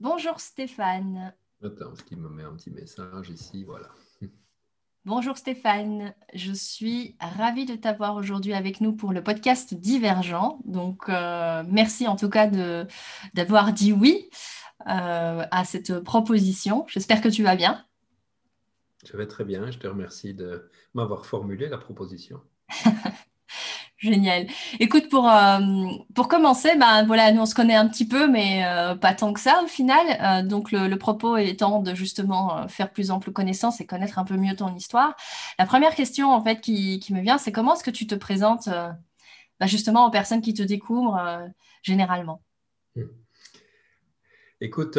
Bonjour Stéphane. Attends, ce qui me met un petit message ici, voilà. Bonjour Stéphane, je suis ravie de t'avoir aujourd'hui avec nous pour le podcast Divergent. Donc, euh, merci en tout cas d'avoir dit oui euh, à cette proposition. J'espère que tu vas bien. Je vais très bien. Je te remercie de m'avoir formulé la proposition. Génial. Écoute, pour, euh, commencer, ben, voilà, nous on se connaît un petit peu, mais euh, pas tant que ça au final. Euh, donc le, propos étant de justement faire plus ample connaissance et connaître un peu mieux ton histoire. La première question en fait qui, me vient, c'est comment est-ce que tu te présentes ben, justement aux personnes qui te découvrent généralement? Hmm. Écoute,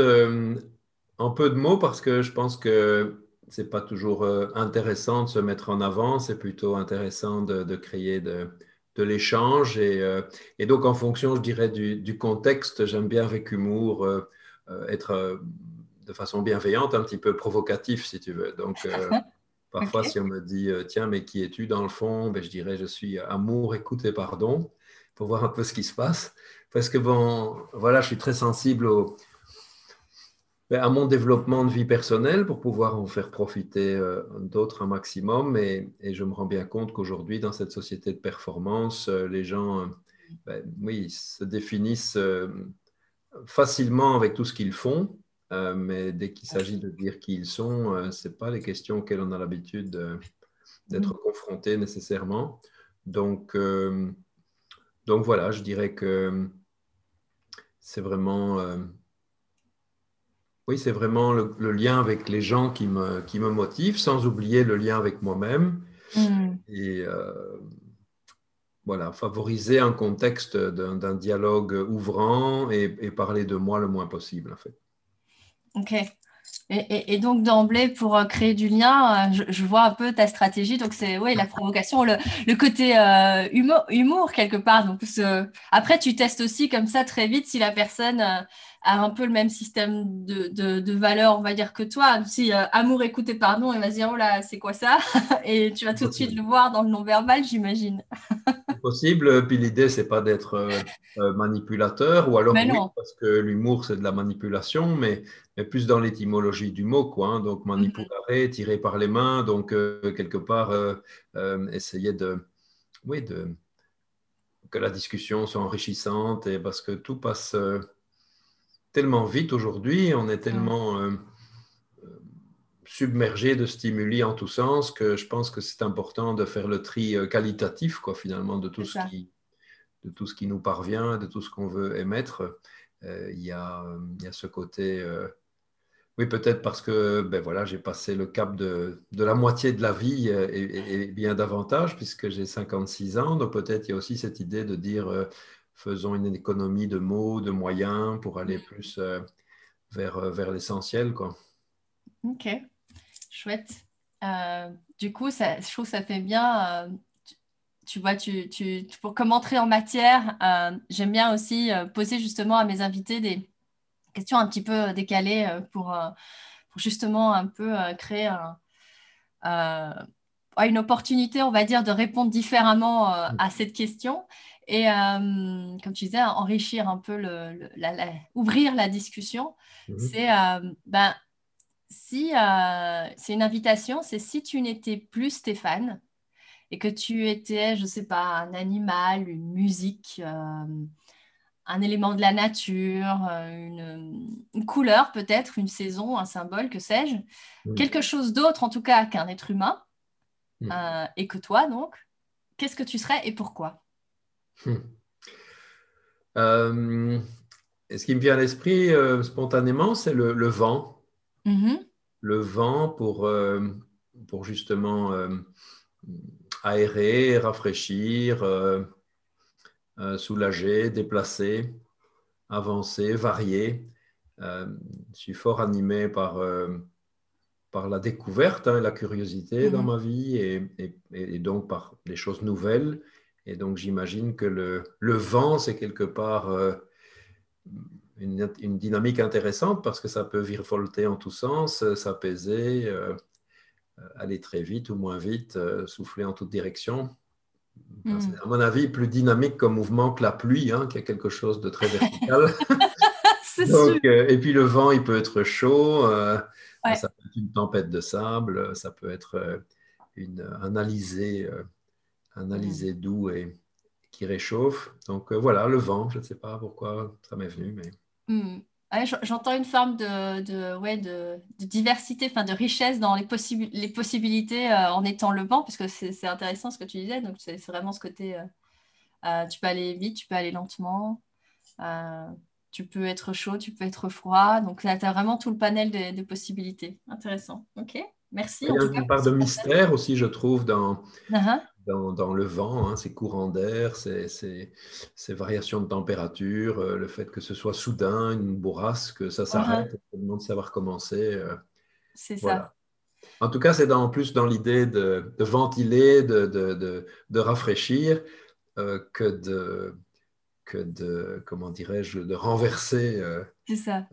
en peu de mots parce que je pense que c'est pas toujours intéressant de se mettre en avant, c'est plutôt intéressant de créer de de l'échange. Et, euh, et, donc, en fonction, je dirais, du, contexte, j'aime bien avec humour euh, euh, être de façon bienveillante, un petit peu provocatif, si tu veux. Donc, parfois, si on me dit, tiens, mais qui es-tu dans le fond? Ben, Je dirais, je suis amour, écoute et pardon, pour voir un peu ce qui se passe. Parce que, bon, voilà, je suis très sensible au, ben, à mon développement de vie personnelle pour pouvoir en faire profiter euh, d'autres un maximum. Et, je me rends bien compte qu'aujourd'hui, dans cette société de performance, euh, les gens, euh, ben, oui, se définissent facilement avec tout ce qu'ils font. mais dès qu'il s'agit de dire qui ils sont, ce n'est pas les questions auxquelles on a l'habitude d'être mmh. confronté nécessairement. Donc, donc voilà, je dirais que c'est vraiment oui, c'est vraiment le, lien avec les gens qui me, qui me motive, sans oublier le lien avec moi-même. Mm. Et euh, voilà, favoriser un contexte d'un dialogue ouvrant et, parler de moi le moins possible, en fait. Ok. Et, donc d'emblée, pour euh, créer du lien, euh, je, vois un peu ta stratégie. Donc c'est oui, la provocation, le, côté humour, humour, quelque part. Donc après, tu testes aussi comme ça très vite si la personne a un peu le même système de, de, valeurs, on va dire, que toi. Si euh, amour, écoute et pardon, il va se dire, oh là, c'est quoi ça? Et tu vas tout de suite le voir dans le non-verbal, j'imagine. possible. Puis l'idée, c'est pas d'être euh, euh, manipulateur, ou alors, oui, parce que l'humour, c'est de la manipulation, mais, mais plus dans l'étymologie du mot, quoi. Hein. donc, manipulare, mhm. tirer par les mains, donc, quelque part, essayer de. Oui, de que la discussion soit enrichissante et parce que tout passe, tellement vite aujourd'hui, on est tellement euh, euh, submergé de stimuli en tous sens que je pense que c'est important de faire le tri euh, qualitatif, quoi, finalement, de tout, ce qui, de tout ce qui nous parvient, de tout ce qu'on veut émettre. Il y, a, y, a ce côté. oui, peut-être parce que ben voilà, j'ai passé le cap de, de, la moitié de la vie et, et bien davantage, puisque j'ai 56 ans. Donc peut-être il y a aussi cette idée de dire faisons une économie de mots, de moyens pour aller mm. plus euh, vers, euh, vers l'essentiel. Quoi. Ok, chouette. Euh, du coup, ça, je trouve que ça fait bien. tu, vois, tu, tu, pour commenter en matière, j'aime bien aussi poser justement à mes invités des questions un petit peu décalées pour, pour justement un peu créer une opportunité, on va dire, de répondre différemment mm. à cette question. Et euh, comme tu disais, enrichir un peu, le, ouvrir la discussion, mhm. c'est euh, ben, si euh, c'est une invitation, c'est si tu n'étais plus Stéphane et que tu étais, je ne sais pas, un animal, une musique, un élément de la nature, une, couleur peut-être, une saison, un symbole, que sais-je, mhm. quelque chose d'autre en tout cas qu'un être humain, mhm. et que toi donc, qu'est-ce que tu serais et pourquoi? Euh, ce qui me vient à l'esprit euh, spontanément, c'est le, vent. Mm-hmm. Le vent pour, euh, pour justement aérer, rafraîchir, soulager, déplacer, avancer, varier. je suis fort animé par, par la découverte et hein, la curiosité dans mm-hmm. ma vie et, et, donc par des choses nouvelles et donc, j'imagine que le, le vent, c'est quelque part euh, une, une, dynamique intéressante parce que ça peut virevolter en tous sens, euh, s'apaiser, euh, aller très vite ou moins vite, souffler en toutes directions. Hmm. C'est, à mon avis, plus dynamique comme mouvement que la pluie, hein, qui est quelque chose de très vertical. et puis le vent, il peut être chaud. Ça peut être une tempête de sable. Ça peut être une, un alizé, un mm. doux et qui réchauffe. Donc voilà, le vent. Je ne sais pas pourquoi ça m'est venu, mais. Mm. J'entends une forme de, de, ouais, de, diversité, enfin de richesse dans les, les possibilités euh, en étant le vent, parce que c'est intéressant ce que tu disais. Donc, c'est vraiment ce côté euh, euh, tu peux aller vite, tu peux aller lentement, tu peux être chaud, tu peux être froid. Donc, tu as vraiment tout le panel de, possibilités. Intéressant. OK, merci. Il y a une part de mystère aussi, je trouve, dans, uh-huh dans, le vent, hein, ces courants d'air, ces, ces, variations de température, euh, le fait que ce soit soudain, une bourrasque, que ça s'arrête, tout le monde savoir commencer. Euh, c'est ça. En tout cas, c'est en plus dans l'idée de, ventiler, de, de, de rafraîchir, euh, que de, que de, comment dirais-je, de renverser. c'est ça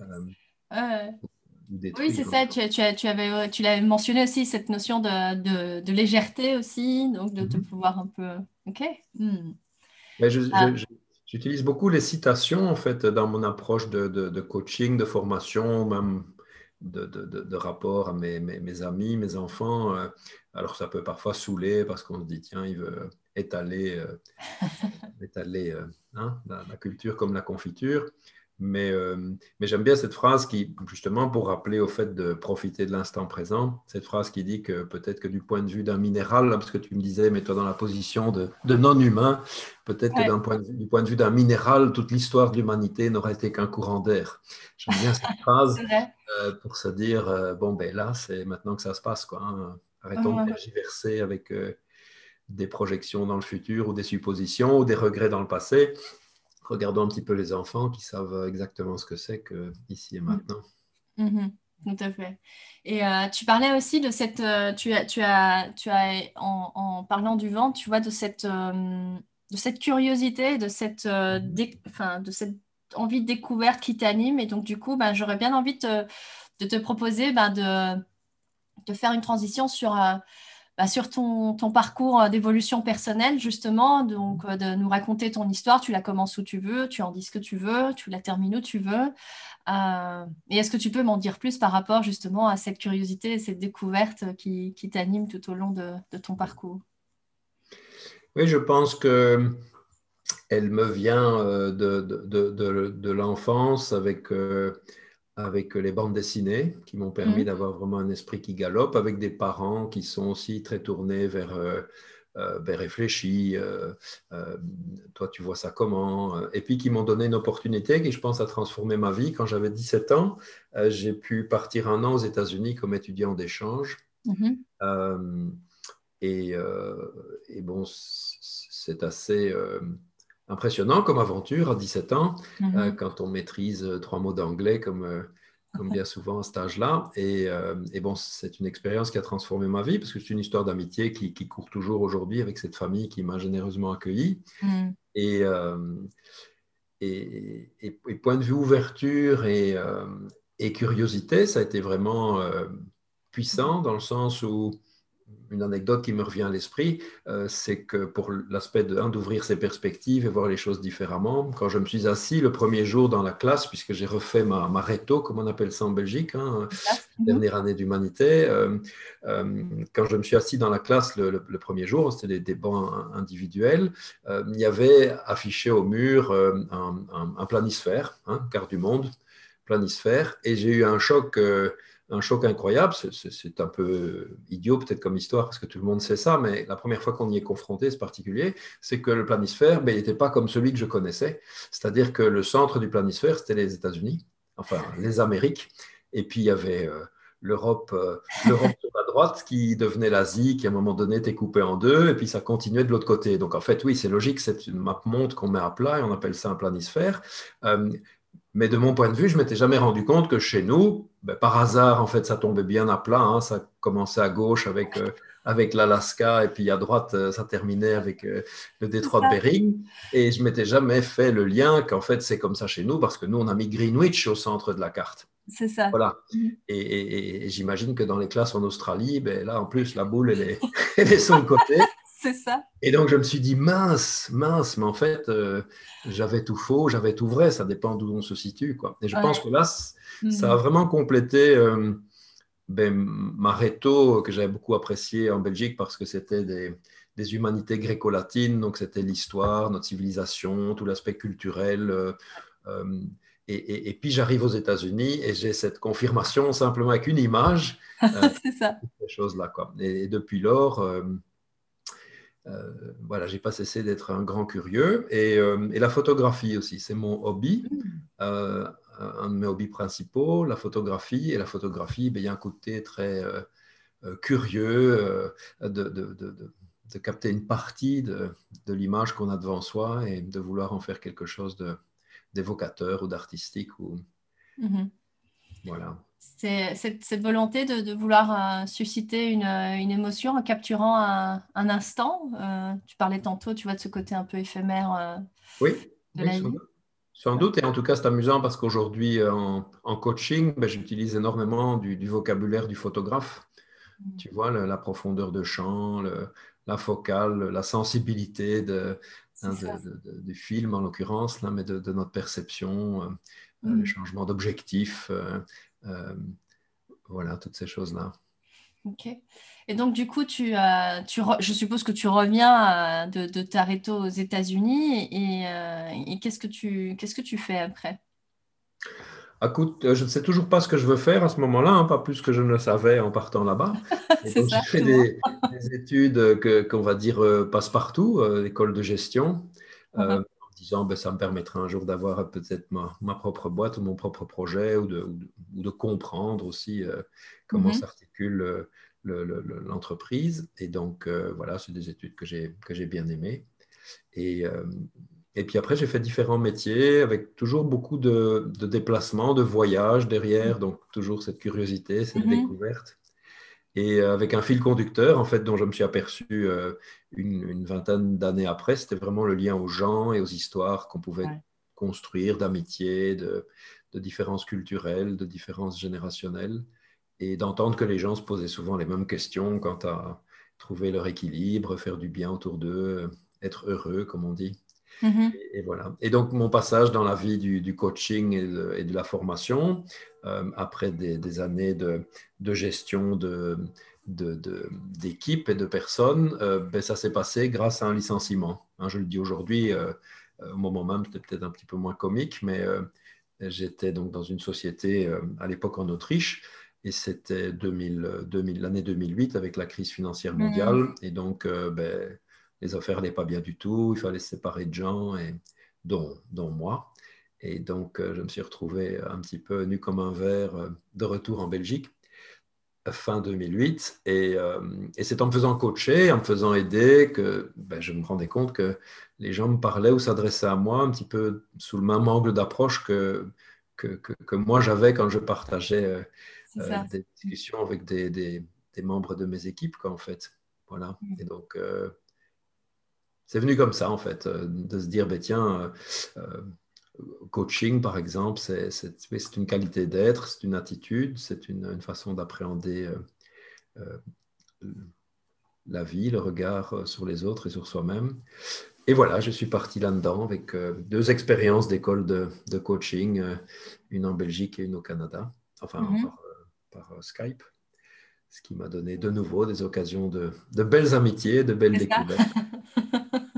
oui, c'est ça. Tu, tu, tu, avais, tu l'avais mentionné aussi, cette notion de, de, légèreté aussi, donc de, mhm. pouvoir un peu. OK. Hmm. Ah. J'utilise beaucoup les citations, en fait, dans mon approche de, coaching, de formation, même de, rapport à mes, mes, amis, mes enfants. Euh, alors, ça peut parfois saouler parce qu'on se dit, tiens, il veut étaler, euh, étaler euh, hein, la, culture comme la confiture. Mais, euh, mais j'aime bien cette phrase qui, justement, pour rappeler au fait de profiter de l'instant présent, cette phrase qui dit que peut-être que du point de vue d'un minéral, parce que tu me disais, mets-toi dans la position de, de non-humain, peut-être que d'un point de, du point de vue d'un minéral, toute l'histoire de l'humanité n'aurait été qu'un courant d'air. J'aime bien cette phrase euh, pour se dire, euh, bon, ben là, c'est maintenant que ça se passe, quoi. Hein. Arrêtons de tergiverser avec des projections dans le futur ou des suppositions ou des regrets dans le passé regardons un petit peu les enfants qui savent exactement ce que c'est que ici et maintenant. Mm-hmm. tout à fait. Et euh, tu parlais aussi de cette, euh, tu as, tu as, tu as en, parlant du vent, tu vois, de cette, euh, de cette curiosité, de cette, de cette envie de découverte qui t'anime. Et donc, du coup, ben, j'aurais bien envie de, de te proposer ben, de, de faire une transition sur bah, sur ton, parcours euh, d'évolution personnelle, justement, donc euh, de nous raconter ton histoire. Tu la commences où tu veux, tu en dis ce que tu veux, tu la termines où tu veux. Euh, et est-ce que tu peux m'en dire plus par rapport justement à cette curiosité et cette découverte qui, t'anime tout au long de, ton parcours? Oui, je pense que elle me vient de l'enfance avec avec les bandes dessinées qui m'ont permis mhm. d'avoir vraiment un esprit qui galope, avec des parents qui sont aussi très tournés vers, euh, euh, ben, réfléchis, euh, toi tu vois ça comment, et puis qui m'ont donné une opportunité qui je pense a transformé ma vie. Quand j'avais 17 ans, j'ai pu partir un an aux États-Unis comme étudiant d'échange. Mhm. Et, et, bon, c'est assez impressionnant comme aventure à 17 ans, mhm. euh, quand on maîtrise euh, trois mots d'anglais comme, euh, comme bien souvent à cet âge-là. Et, bon, c'est une expérience qui a transformé ma vie parce que c'est une histoire d'amitié qui, court toujours aujourd'hui avec cette famille qui m'a généreusement accueilli. Mhm. Et, et, point de vue ouverture et, et, curiosité, ça a été vraiment puissant dans le sens où une anecdote qui me revient à l'esprit, euh, c'est que pour l'aspect d'ouvrir ses perspectives et voir les choses différemment, quand je me suis assis le premier jour dans la classe, puisque j'ai refait ma, ma réto, comme on appelle ça en Belgique, hein, dernière année d'humanité, euh, euh, quand je me suis assis dans la classe le, premier jour, c'était des, bancs individuels, il y avait affiché au mur un, planisphère, hein, carte du monde, planisphère, et j'ai eu un choc un choc incroyable. C'est un peu idiot peut-être comme histoire parce que tout le monde sait ça, mais la première fois qu'on y est confronté, c'est particulier, c'est que le planisphère, ben, n'était pas comme celui que je connaissais. C'est-à-dire que le centre du planisphère, c'était les États-Unis, enfin les Amériques, et puis il y avait euh, l'Europe euh, sur la droite qui devenait l'Asie, qui à un moment donné était coupée en deux, et puis ça continuait de l'autre côté. Donc en fait, oui, c'est logique, c'est une map monde qu'on met à plat et on appelle ça un planisphère. Euh, mais de mon point de vue, je m'étais jamais rendu compte que chez nous, ben, par hasard, en fait, ça tombait bien à plat. Hein. ça commençait à gauche avec, euh, avec l'Alaska et puis à droite, euh, ça terminait avec euh, le détroit de Bering. Et je m'étais jamais fait le lien qu'en fait, c'est comme ça chez nous parce que nous, on a mis Greenwich au centre de la carte. C'est ça. Voilà. Mhm. Et, j'imagine que dans les classes en Australie, ben, là, en plus, la boule, elle est, elle est sur le côté. C'est ça. Et donc, je me suis dit, mince, mince, mais en fait, euh, j'avais tout faux, j'avais tout vrai, ça dépend d'où on se situe. Quoi. Et je pense que là, ça a mhm. vraiment complété euh, ben, ma réto que j'avais beaucoup apprécié en Belgique parce que c'était des, des, humanités gréco-latines, donc c'était l'histoire, notre civilisation, tout l'aspect culturel. Euh, et, et, puis j'arrive aux États-Unis et j'ai cette confirmation simplement avec une image. C'est ça. Ces choses-là. Quoi. Et, depuis lors, euh, voilà, j'ai pas cessé d'être un grand curieux. Et, euh, la photographie aussi, c'est mon hobby, mm. euh, un de mes hobbies principaux, la photographie. Et la photographie, ben, il y a un côté très curieux de, capter une partie de, l'image qu'on a devant soi et de vouloir en faire quelque chose d'évocateur ou d'artistique. Ou... Mm-hmm. Voilà c'est cette, volonté de, vouloir euh, susciter une, une, émotion en capturant un, instant. Euh, tu parlais tantôt, tu vois, de ce côté un peu éphémère euh, oui, sans, doute. Et en tout cas, c'est amusant parce qu'aujourd'hui, en, coaching, ben, j'utilise énormément du, vocabulaire du photographe. Mm. Tu vois, la profondeur de champ, la focale, la sensibilité de, hein, du film, en l'occurrence, mais de, notre perception, mm. le changement d'objectif. Euh, voilà, toutes ces choses-là. Ok. Et donc, du coup, tu, euh, tu je suppose que tu reviens euh, de, de Tareto aux États-Unis et, qu'est-ce que tu qu'est-ce que tu fais après? Écoute, je ne sais toujours pas ce que je veux faire à ce moment-là, hein, pas plus que je ne le savais en partant là-bas. j'ai fait des, études qu'on va dire passe-partout, école de gestion. Uh-huh disant ben, ça me permettra un jour d'avoir peut-être ma, ma, propre boîte ou mon propre projet ou de, de comprendre aussi euh, comment mhm. s'articule euh, l'entreprise. Et donc, euh, voilà, c'est des études que j'ai bien aimées. Et, et puis après, j'ai fait différents métiers avec toujours beaucoup de, de déplacements, de voyages derrière, mhm. donc toujours cette curiosité, cette mhm. découverte. Et avec un fil conducteur, en fait, dont je me suis aperçu une, vingtaine d'années après, c'était vraiment le lien aux gens et aux histoires qu'on pouvait construire d'amitié, de, différences culturelles, de différences générationnelles, et d'entendre que les gens se posaient souvent les mêmes questions quant à trouver leur équilibre, faire du bien autour d'eux, être heureux, comme on dit. Mm-hmm. Et, voilà. Et donc, mon passage dans la vie du, coaching et de, la formation, euh, après des, années de, gestion de, d'équipes et de personnes, euh, ben, ça s'est passé grâce à un licenciement. Hein, je le dis aujourd'hui, euh, au moment même, c'était peut-être un petit peu moins comique, mais j'étais donc dans une société à l'époque en Autriche. Et c'était 2000, 2000, l'année 2008 avec la crise financière mm-hmm. mondiale. Et donc, ben, les affaires n'allaient pas bien du tout, il fallait se séparer de gens, et, dont, dont moi. Et donc, euh, je me suis retrouvé un petit peu nu comme un verre euh, de retour en Belgique fin 2008. Et, euh, et c'est en me faisant coacher, en me faisant aider, que ben, je me rendais compte que les gens me parlaient ou s'adressaient à moi un petit peu sous le même angle d'approche que, que, que, moi j'avais quand je partageais des discussions avec des, des, des, membres de mes équipes, quoi, en fait. Voilà. Mm. Et donc, c'est venu comme ça, en fait, euh, de se dire, ben, tiens, euh, euh, coaching, par exemple, c'est une qualité d'être, c'est une attitude, c'est une, façon d'appréhender la vie, le regard sur les autres et sur soi-même. Et voilà, je suis parti là-dedans avec deux expériences d'école de, coaching, une en Belgique et une au Canada, enfin mm-hmm. par, Skype, ce qui m'a donné de nouveau des occasions de, de belles amitiés, de belles découvertes.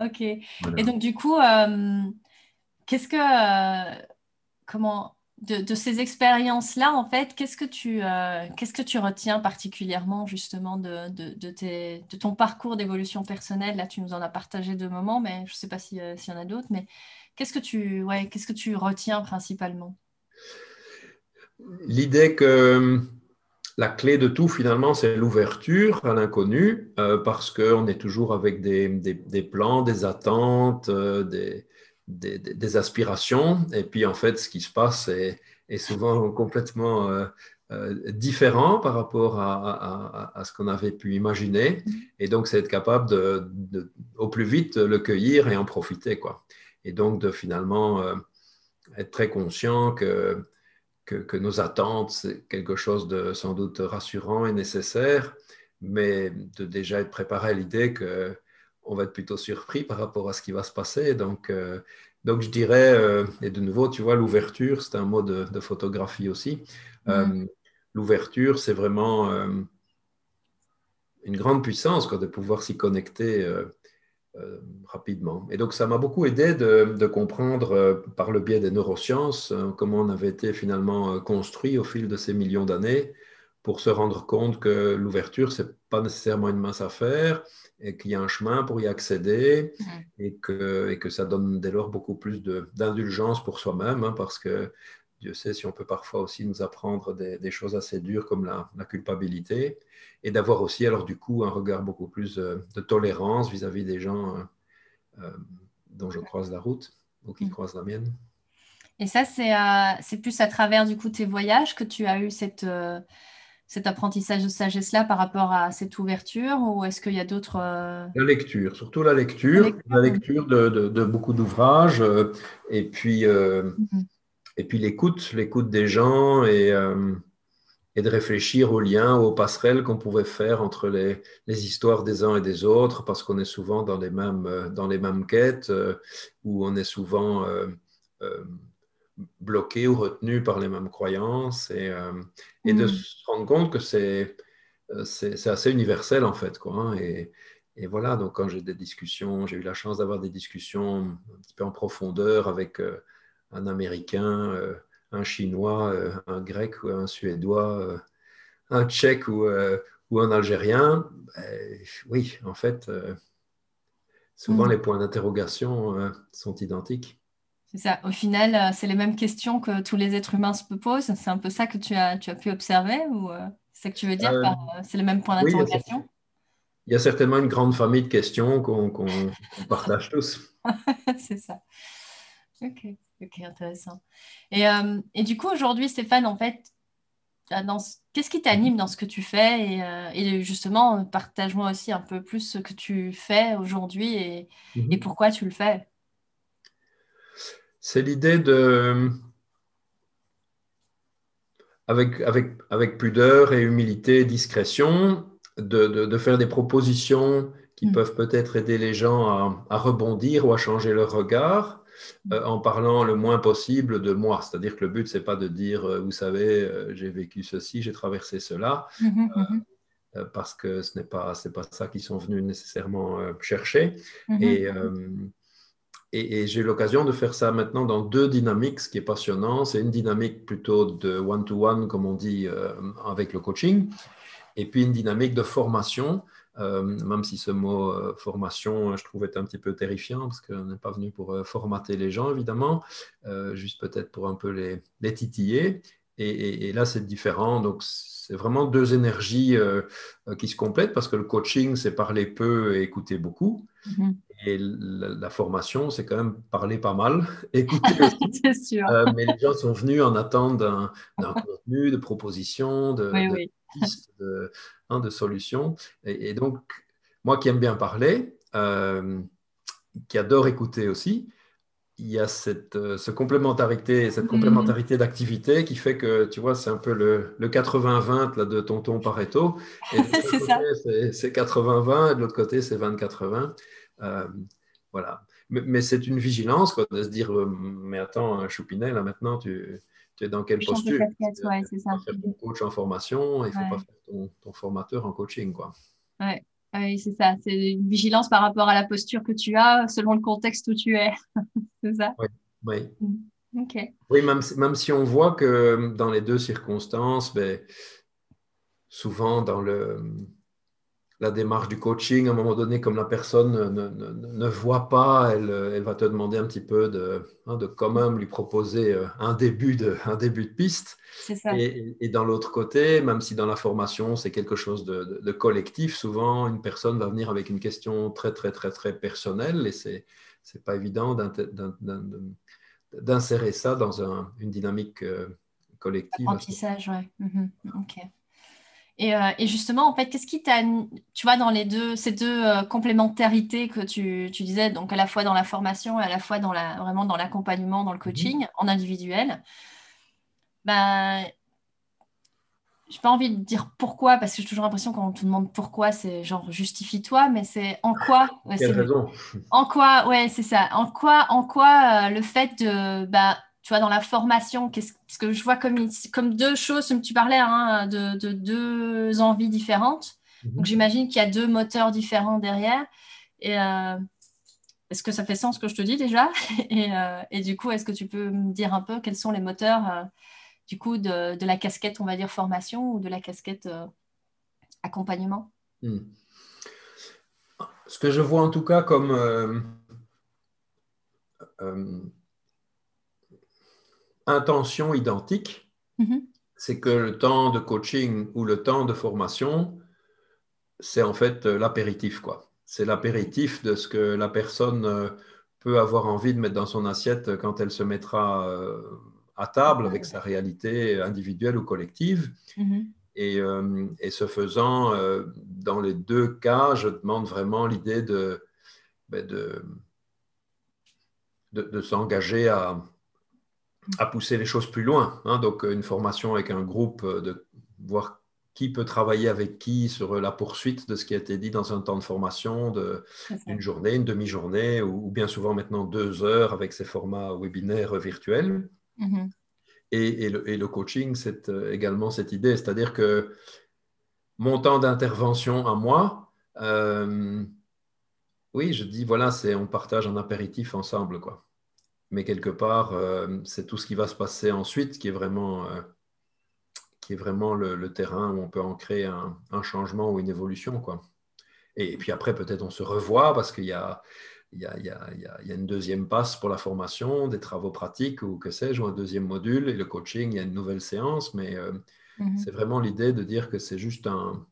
Ok. Et donc, du coup, euh, qu'est-ce que. Euh, comment. De, ces expériences-là, en fait, qu'est-ce que tu, euh, qu'est-ce que tu retiens particulièrement justement de, de, tes, de ton parcours d'évolution personnelle? Là, tu nous en as partagé deux moments, mais je ne sais pas s'il y en a d'autres. Mais qu'est-ce que tu, ouais, qu'est-ce que tu retiens principalement? L'idée que la clé de tout, finalement, c'est l'ouverture à l'inconnu, euh, parce qu'on est toujours avec des, plans, des attentes, euh, des, aspirations. Et puis, en fait, ce qui se passe est, souvent complètement euh, différent par rapport à, ce qu'on avait pu imaginer. Et donc, c'est être capable de, au plus vite le cueillir et en profiter. Quoi. Et donc, de finalement être très conscient que que, nos attentes, c'est quelque chose de sans doute rassurant et nécessaire, mais de déjà être préparé à l'idée qu'on va être plutôt surpris par rapport à ce qui va se passer. Donc, euh, donc je dirais, euh, et de nouveau, tu vois, l'ouverture, c'est un mot de, photographie aussi. Mm-hmm. l'ouverture, c'est vraiment une grande puissance quoi, de pouvoir s'y connecter euh, rapidement. Et donc, ça m'a beaucoup aidé de, comprendre euh, par le biais des neurosciences euh, comment on avait été finalement construit au fil de ces millions d'années pour se rendre compte que l'ouverture, ce n'est pas nécessairement une mince affaire et qu'il y a un chemin pour y accéder mmh. et, que, et que ça donne dès lors beaucoup plus d'indulgence pour soi-même hein, parce que Dieu sait si on peut parfois aussi nous apprendre des, choses assez dures comme la, culpabilité, et d'avoir aussi alors du coup un regard beaucoup plus euh, de tolérance vis-à-vis des gens euh, euh, dont je croise la route ou qui mm. croisent la mienne. Et ça, c'est plus à travers du coup tes voyages que tu as eu cette, cet apprentissage de sagesse-là par rapport à cette ouverture ou est-ce qu'il y a d'autres... La lecture, surtout la lecture, la lecture, de, beaucoup d'ouvrages et puis... Mm-hmm et puis l'écoute, l'écoute des gens et, euh, et, de réfléchir aux liens, aux passerelles qu'on pouvait faire entre les, les, histoires des uns et des autres, parce qu'on est souvent dans les mêmes, euh, dans les mêmes quêtes, euh, où on est souvent bloqué ou retenu par les mêmes croyances, et, et de mm. se rendre compte que c'est, c'est, assez universel en fait. Quoi, hein, et, et voilà, donc quand j'ai des discussions, j'ai eu la chance d'avoir des discussions un petit peu en profondeur avec un Américain, euh, un Chinois, euh, un Grec ou un Suédois, euh, un Tchèque ou, ou un Algérien, ben, oui, en fait, souvent mm. les points d'interrogation sont identiques. C'est ça. Au final, c'est les mêmes questions que tous les êtres humains se posent. C'est un peu ça que tu as, tu as pu observer ou c'est ce que tu veux dire c'est les mêmes points d'interrogation? il y a certainement une grande famille de questions qu'on partage tous. c'est ça. Ok. Ok, intéressant. Et, euh, et du coup, aujourd'hui, Stéphane, en fait, qu'est-ce qui t'anime dans ce que tu fais et, euh, justement, partage-moi aussi un peu plus ce que tu fais aujourd'hui et, et mhm. pourquoi tu le fais. C'est l'idée de, avec, avec, avec pudeur et humilité, discrétion, de, de, faire des propositions qui mm. peuvent peut-être aider les gens à, à, rebondir ou à changer leur regard, euh, en parlant le moins possible de moi. C'est-à-dire que le but, c'est pas de dire, euh, vous savez, euh, j'ai vécu ceci, j'ai traversé cela, mhm, mhm. parce que ce n'est pas, c'est pas ça qu'ils sont venus nécessairement chercher. Mhm. Et, et, j'ai l'occasion de faire ça maintenant dans deux dynamiques, ce qui est passionnant. C'est une dynamique plutôt de one-to-one, comme on dit, avec le coaching, et puis une dynamique de formation euh, même si ce mot euh, formation, je trouvais un petit peu terrifiant, parce qu'on n'est pas venu pour euh, formater les gens, évidemment, juste peut-être pour un peu les titiller. Et, là, c'est différent. Donc, c'est vraiment deux énergies qui se complètent, parce que le coaching, c'est parler peu et écouter beaucoup. Mm-hmm. Et la, formation, c'est quand même parler pas mal, écouter sûr. mais les gens sont venus en attente d'un contenu, de propositions, de, de, hein, de solutions. Et, donc, moi qui aime bien parler, euh, qui adore écouter aussi, il y a cette, euh, ce complémentarité, cette mm-hmm. complémentarité d'activité qui fait que, tu vois, c'est un peu le, le 80-20 de tonton Pareto. c'est 80-20 et de l'autre côté, c'est 20-80. Euh, voilà. Mais, c'est une vigilance, quoi, de se dire, mais attends, Choupinet, là maintenant, tu, dans quelle posture? Ouais, c'est ça. Faire ton coach en formation, il ne faut pas faire ton, formateur en coaching. Quoi. Ouais. Oui, c'est ça. C'est une vigilance par rapport à la posture que tu as selon le contexte où tu es. c'est ça? Oui. oui. Mm. Oui, même, même, si on voit que dans les deux circonstances, ben, souvent dans le, la démarche du coaching, à un moment donné, comme la personne ne, ne, voit pas, elle, elle, va te demander un petit peu de, hein, de quand même lui proposer euh, un début de, un début de piste. Ça. Et, et, dans l'autre côté, même si dans la formation, c'est quelque chose de, de, collectif, souvent, une personne va venir avec une question très, très, très, très personnelle et c'est n'est pas évident d'insérer ça dans un, une dynamique euh, collective. Apprentissage, oui. Mhm. Ok. Euh, et, justement, en fait, qu'est-ce qui t'a, tu vois, dans les deux, ces deux euh, complémentarités que tu, disais, donc à la fois dans la formation et à la fois dans la, vraiment dans l'accompagnement, dans le mhm. coaching en individuel, ben, j'ai pas envie de dire pourquoi, parce que j'ai toujours l'impression quand on te demande pourquoi, c'est genre justifie-toi, mais c'est en quoi. Quelle raison? En quoi, ouais, c'est ça. En quoi, en quoi euh, le fait de, bah, tu vois, dans la formation, qu'est-ce que je vois comme, comme deux choses, comme tu parlais, hein, de, de, deux envies différentes. Mhm. Donc j'imagine qu'il y a deux moteurs différents derrière. Et euh, est-ce que ça fait sens ce que je te dis déjà? Et, euh, et, du coup, est-ce que tu peux me dire un peu quels sont les moteurs du coup de, la casquette, on va dire, formation ou de la casquette euh, accompagnement? Hmm. Ce que je vois en tout cas comme euh, euh, intention identique, mm-hmm. c'est que le temps de coaching ou le temps de formation, c'est en fait l'apéritif, quoi. C'est l'apéritif de ce que la personne peut avoir envie de mettre dans son assiette quand elle se mettra à table avec sa réalité individuelle ou collective. Mm-hmm. Et, euh, et, ce faisant, euh, dans les deux cas, je demande vraiment l'idée de, ben de, de, s'engager à, à, pousser les choses plus loin. Hein. Donc, une formation avec un groupe, euh, de voir qui peut travailler avec qui sur la poursuite de ce qui a été dit dans un temps de formation de une journée, une demi-journée, ou, bien souvent maintenant deux heures avec ces formats webinaires virtuels. Mm-hmm. Et, le, coaching, c'est euh, également cette idée, c'est-à-dire que mon temps d'intervention à moi, euh, oui, je dis, voilà, on partage un apéritif ensemble, quoi. Mais quelque part, euh, c'est tout ce qui va se passer ensuite qui est vraiment, qui est vraiment le, terrain où on peut en créer un, un changement ou une évolution, quoi. Et, puis après, peut-être on se revoit parce qu'il y a, il y, a, il, y a, il y, a, une deuxième passe pour la formation, des travaux pratiques ou que sais-je, ou un deuxième module. Et le coaching, il y a une nouvelle séance. Mais euh, mhm. c'est vraiment l'idée de dire que c'est juste un,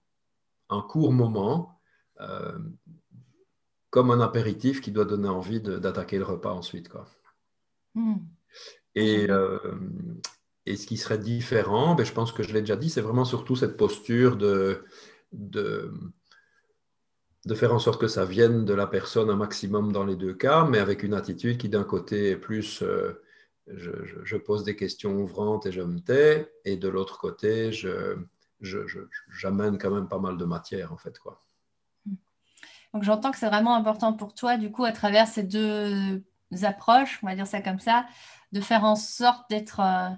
un, court moment, euh, comme un apéritif qui doit donner envie d'attaquer le repas ensuite. Quoi. Et, euh, et, ce qui serait différent, ben, je pense que je l'ai déjà dit, c'est vraiment surtout cette posture de, de de faire en sorte que ça vienne de la personne un maximum dans les deux cas, mais avec une attitude qui d'un côté est plus euh, je, pose des questions ouvrantes et je me tais, et de l'autre côté, j'amène quand même pas mal de matière en fait. Quoi. Donc j'entends que c'est vraiment important pour toi, du coup, à travers ces deux approches, on va dire ça comme ça, de faire en sorte d'être... Euh,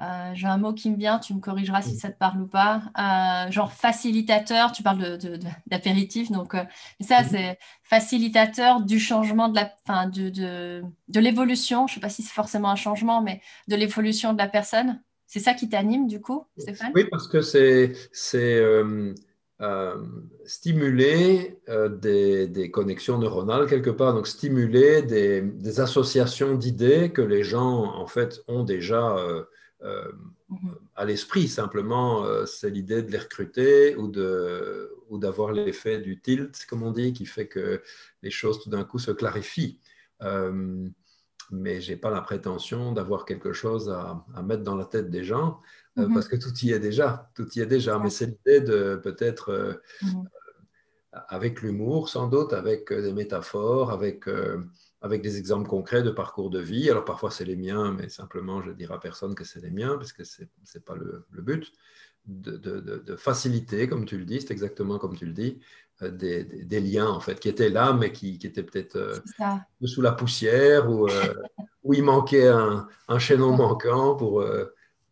euh, j'ai un mot qui me vient, tu me corrigeras si ça te parle ou pas. Euh, genre facilitateur, tu parles d'apéritif, de, donc euh, ça, c'est facilitateur du changement de la, fin, de, de, l'évolution. Je ne sais pas si c'est forcément un changement, mais de l'évolution de la personne. C'est ça qui t'anime du coup, Stéphane? Oui, parce que c'est stimuler des, des, connexions neuronales quelque part, donc stimuler des, associations d'idées que les gens en fait ont déjà euh, à l'esprit. Simplement, euh, c'est l'idée de les recruter ou de ou d'avoir l'effet du tilt, comme on dit, qui fait que les choses tout d'un coup se clarifient. Euh, mais je n'ai pas la prétention d'avoir quelque chose à, mettre dans la tête des gens, mhm. parce que tout y est déjà. Tout y est déjà. Mais c'est l'idée de peut-être, mhm. avec l'humour sans doute, avec des métaphores, avec avec des exemples concrets de parcours de vie. Alors parfois c'est les miens, mais simplement je ne dirai à personne que c'est les miens, parce que ce n'est pas le, but. De, faciliter, comme tu le dis, c'est exactement comme tu le dis, euh, des, liens en fait qui étaient là, mais qui, étaient peut-être euh, sous la poussière ou euh, où il manquait un, chaînon manquant pour.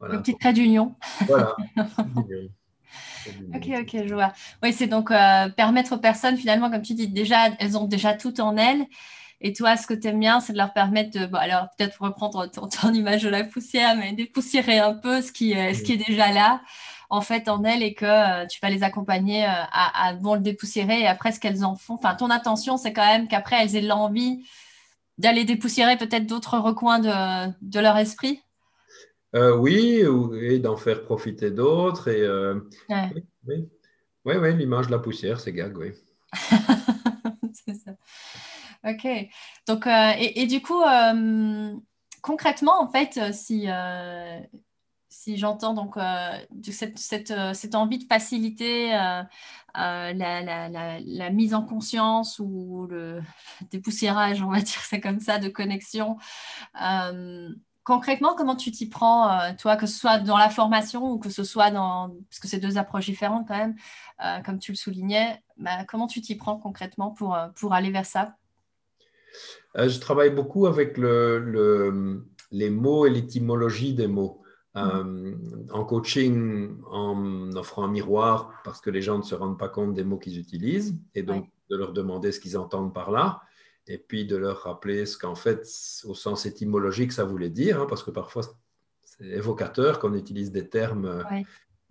Voilà, le petit trait d'union. Voilà. Ok, ok, je vois. Oui, c'est donc permettre aux personnes, finalement, comme tu dis, déjà, elles ont déjà tout en elles. Et toi, ce que tu aimes bien, c'est de leur permettre de, alors peut-être reprendre ton, image de la poussière, mais dépoussiérer un peu ce qui, ce qui est déjà là, en fait, en elles et que euh, tu vas les accompagner euh, à, à bon le dépoussiérer et après ce qu'elles en font. Enfin, ton intention, c'est quand même qu'après, elles aient l'envie d'aller dépoussiérer peut-être d'autres recoins de, de, leur esprit. Euh, oui, et d'en faire profiter d'autres. Et, Oui, oui. oui, oui l'image de la poussière, c'est gag, oui. c'est ça. Ok. Donc, euh, et, du coup, euh, concrètement, en fait, euh, si, si j'entends donc cette, cette, cette, envie de faciliter la, la, la, mise en conscience ou le dépoussiérage, on va dire ça comme ça, de connexion, concrètement, comment tu t'y prends, euh, toi, que ce soit dans la formation ou que ce soit dans, parce que c'est deux approches différentes quand même, euh, comme tu le soulignais, bah, comment tu t'y prends concrètement pour, euh, pour aller vers ça? Je travaille beaucoup avec le, les mots et l'étymologie des mots. Mmh. en coaching, en offrant un miroir, parce que les gens ne se rendent pas compte des mots qu'ils utilisent, et donc de leur demander ce qu'ils entendent par là et puis de leur rappeler ce qu'en fait, au sens étymologique, ça voulait dire, hein, parce que parfois c'est évocateur qu'on utilise des termes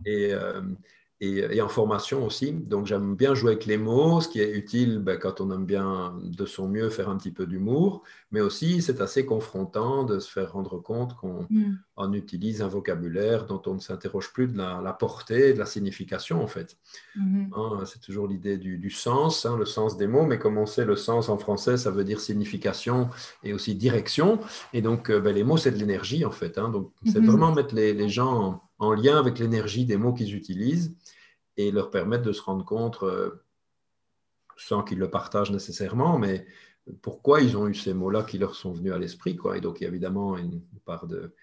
et, euh, et, en formation aussi. Donc j'aime bien jouer avec les mots, ce qui est utile ben, quand on aime bien de son mieux faire un petit peu d'humour, mais aussi c'est assez confrontant de se faire rendre compte qu'on mm. utilise un vocabulaire dont on ne s'interroge plus de la, portée, de la signification en fait. Mm-hmm. Hein, c'est toujours l'idée du, sens, hein, le sens des mots, mais comme on sait, le sens en français, ça veut dire signification et aussi direction. Et donc euh, ben, les mots, c'est de l'énergie en fait. Hein. donc c'est mm-hmm. vraiment mettre les, les gens en lien avec l'énergie des mots qu'ils utilisent et leur permettre de se rendre compte, euh, sans qu'ils le partagent nécessairement, mais pourquoi ils ont eu ces mots-là qui leur sont venus à l'esprit. Quoi. Et donc, il y a évidemment une part de,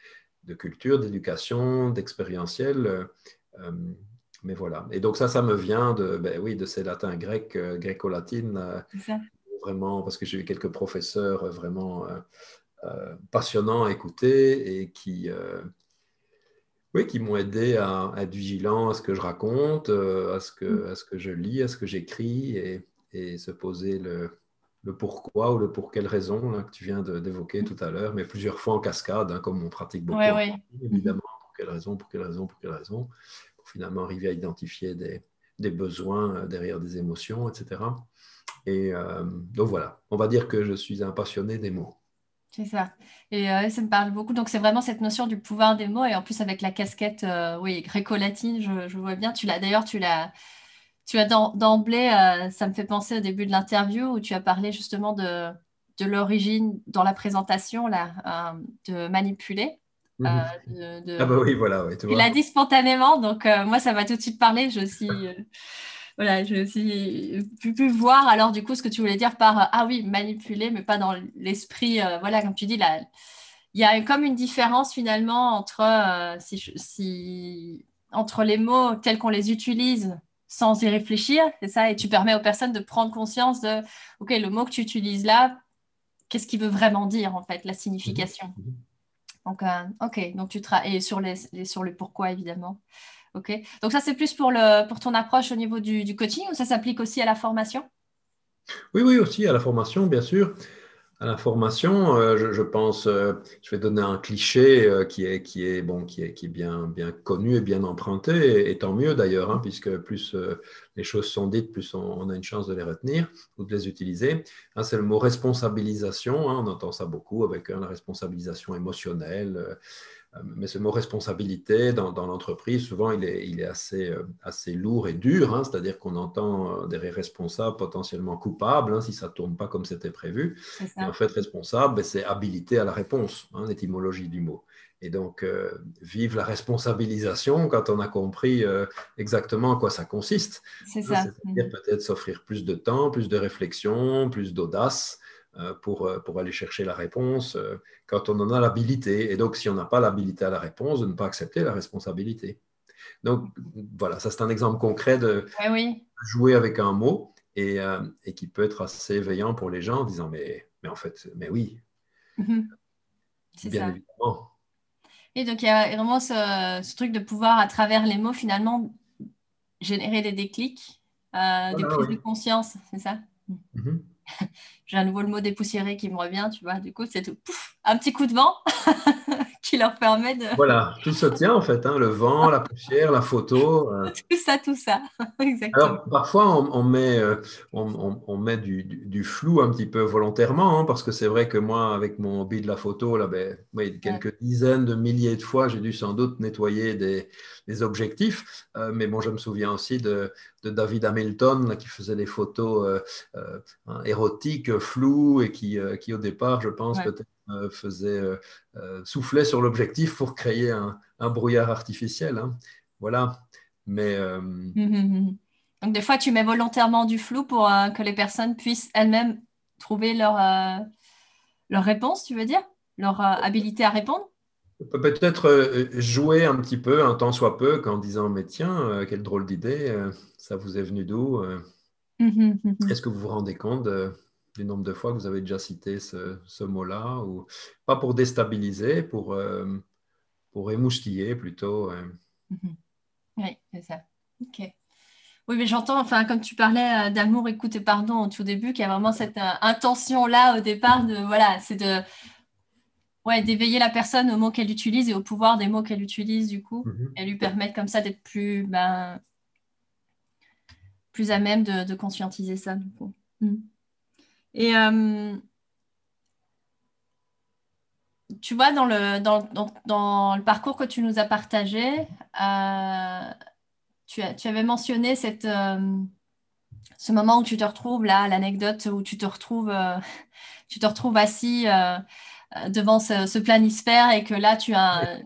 culture, d'éducation, d'expérientiel. Euh, mais voilà. Et donc, ça, ça me vient de, ben oui, de ces latins grecs, euh, gréco-latines. vraiment, parce que j'ai eu quelques professeurs vraiment passionnants à écouter et qui oui, qui m'ont aidé à, être vigilant à ce que je raconte, euh, à ce que, mm. à ce que je lis, à ce que j'écris et, et, se poser le, le, pourquoi ou le pour quelle raison que tu viens d'évoquer tout à l'heure, mais plusieurs fois en cascade, hein, comme on pratique beaucoup. Évidemment, pour quelle raison, pour quelle raison, pour quelle raison, pour finalement arriver à identifier des, des besoins euh, derrière des émotions, etc. Et euh, donc voilà, on va dire que je suis un passionné des mots. C'est ça. Et euh, ça me parle beaucoup. Donc, c'est vraiment cette notion du pouvoir des mots. Et en plus, avec la casquette euh, oui, gréco-latine, je, vois bien. Tu l'as d'ailleurs, tu l'as. Tu as d'emblée, euh, ça me fait penser au début de l'interview où tu as parlé justement de, de l'origine dans la présentation là, de manipuler. Mhm. Ah bah oui, voilà. Il a dit spontanément, donc moi ça m'a tout de suite parlé. Je suis voilà, je aussi pu, pu, voir alors du coup ce que tu voulais dire par ah oui, manipuler, mais pas dans l'esprit. Euh, voilà, comme tu dis, là, il y a comme une différence finalement entre, euh, si, entre les mots tels qu'on les utilise sans y réfléchir, c'est ça, et tu permets aux personnes de prendre conscience de, ok, le mot que tu utilises là, qu'est-ce qu'il veut vraiment dire en fait, la signification. Mhm. Donc, euh, ok, donc tu travailles sur les, sur le pourquoi évidemment. Donc ça, c'est plus pour, le, pour ton approche au niveau du, coaching ou ça s'applique aussi à la formation? Oui, oui, aussi à la formation, bien sûr. À la formation, euh, je, pense, euh, je vais donner un cliché euh, qui, est, qui, est, bon, qui, est, qui est bien, bien connu et bien emprunté, et, tant mieux d'ailleurs, hein, puisque plus les choses sont dites, plus on, a une chance de les retenir ou de les utiliser. Hein, c'est le mot responsabilisation, hein, on entend ça beaucoup avec la responsabilisation émotionnelle mais ce mot responsabilité dans, l'entreprise, souvent, il est, il est assez, euh, assez, lourd et dur, hein. c'est-à-dire qu'on entend euh, des responsables potentiellement coupables hein, si ça ne tourne pas comme c'était prévu. Et en fait, responsable, ben, c'est habilité à la réponse, hein, l'étymologie du mot. Et donc, vive la responsabilisation quand on a compris exactement en quoi ça consiste. C'est ça. C'est-à-dire peut-être s'offrir plus de temps, plus de réflexion, plus d'audace euh, pour, euh, pour aller chercher la réponse euh, quand on en a l'habilité. Et donc, si on n'a pas l'habilité à la réponse, de ne pas accepter la responsabilité. Donc, voilà, ça c'est un exemple concret de jouer avec un mot et, et, qui peut être assez éveillant pour les gens en disant mais, mais en fait, mais oui. Mhm. C'est Bien évidemment. Et donc, il y a vraiment ce, truc de pouvoir, à travers les mots, finalement, générer des déclics, des prises de conscience, c'est ça? Mhm. j'ai un nouveau le mot dépoussiéré qui me revient, tu vois. Du coup, c'est tout. un petit coup de vent qui leur permet de. Voilà, tout se tient en fait, hein, le vent, la poussière, la photo. Euh. Tout ça, tout ça. Exactement. Alors, parfois, on, met, euh, on, met du, flou un petit peu volontairement, hein, parce que c'est vrai que moi, avec mon hobby de la photo, là, ben, quelques dizaines de milliers de fois, j'ai dû sans doute nettoyer des, objectifs. Euh, mais bon, je me souviens aussi de, David Hamilton qui faisait des photos hein, érotiques, floues, et qui, qui au départ, je pense, peut-être euh, faisait euh, euh, souffler sur l'objectif pour créer un, brouillard artificiel. Hein. Voilà. Mais hum, hum, hum, donc des fois, tu mets volontairement du flou pour que les personnes puissent elles-mêmes trouver leur, leur réponse, tu veux dire? Leur habilité à répondre? Peut-être euh, jouer un petit peu, un temps soit peu, qu'en disant Mais tiens, euh, quelle drôle d'idée, euh, ça vous est venu d'où mhm, mhm. Est-ce que vous vous rendez compte du nombre de fois que vous avez déjà cité ce, mot-là ou Pas pour déstabiliser, pour, pour émoustiller plutôt. Mhm. Oui, c'est ça. Ok. Oui, mais j'entends, enfin, comme tu parlais d'amour, écoute et pardon au tout début, qu'il y a vraiment cette intention-là au départ de, voilà, c'est de ouais, d'éveiller la personne aux mots qu'elle utilise et au pouvoir des mots qu'elle utilise, du coup, mhm. et lui permettre comme ça d'être plus, ben, plus à même de, conscientiser ça, du coup. Mhm. Et euh, tu vois, dans le, dans, dans, le parcours que tu nous as partagé, euh, tu, tu, avais mentionné cette, euh, ce moment où tu te retrouves là, l'anecdote où tu te retrouves, tu te retrouves assis devant ce, planisphère et que là, tu as,